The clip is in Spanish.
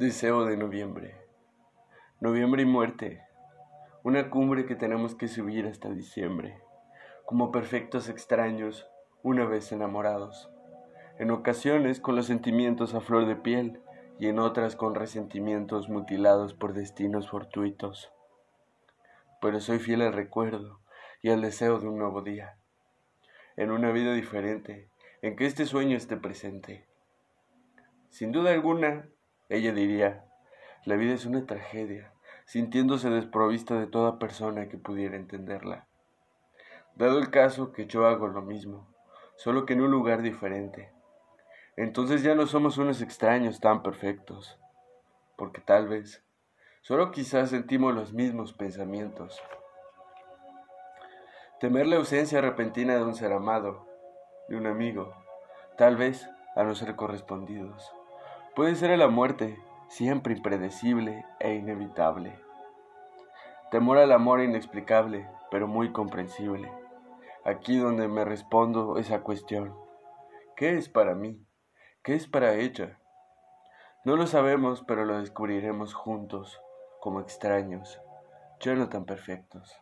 Deseo de noviembre. Noviembre y muerte. Una cumbre que tenemos que subir hasta diciembre, como perfectos extraños, una vez enamorados. En ocasiones con los sentimientos a flor de piel y en otras con resentimientos mutilados por destinos fortuitos. Pero soy fiel al recuerdo y al deseo de un nuevo día, en una vida diferente, en que este sueño esté presente. Sin duda alguna, ella diría, la vida es una tragedia, sintiéndose desprovista de toda persona que pudiera entenderla. Dado el caso que yo hago lo mismo, solo que en un lugar diferente, entonces ya no somos unos extraños tan perfectos, porque tal vez, solo quizás sentimos los mismos pensamientos. Temer la ausencia repentina de un ser amado, de un amigo, tal vez a no ser correspondidos. Puede ser la muerte, siempre impredecible e inevitable. Temor al amor inexplicable, pero muy comprensible. Aquí donde me respondo esa cuestión. ¿Qué es para mí? ¿Qué es para ella? No lo sabemos, pero lo descubriremos juntos, como extraños, ya no tan perfectos.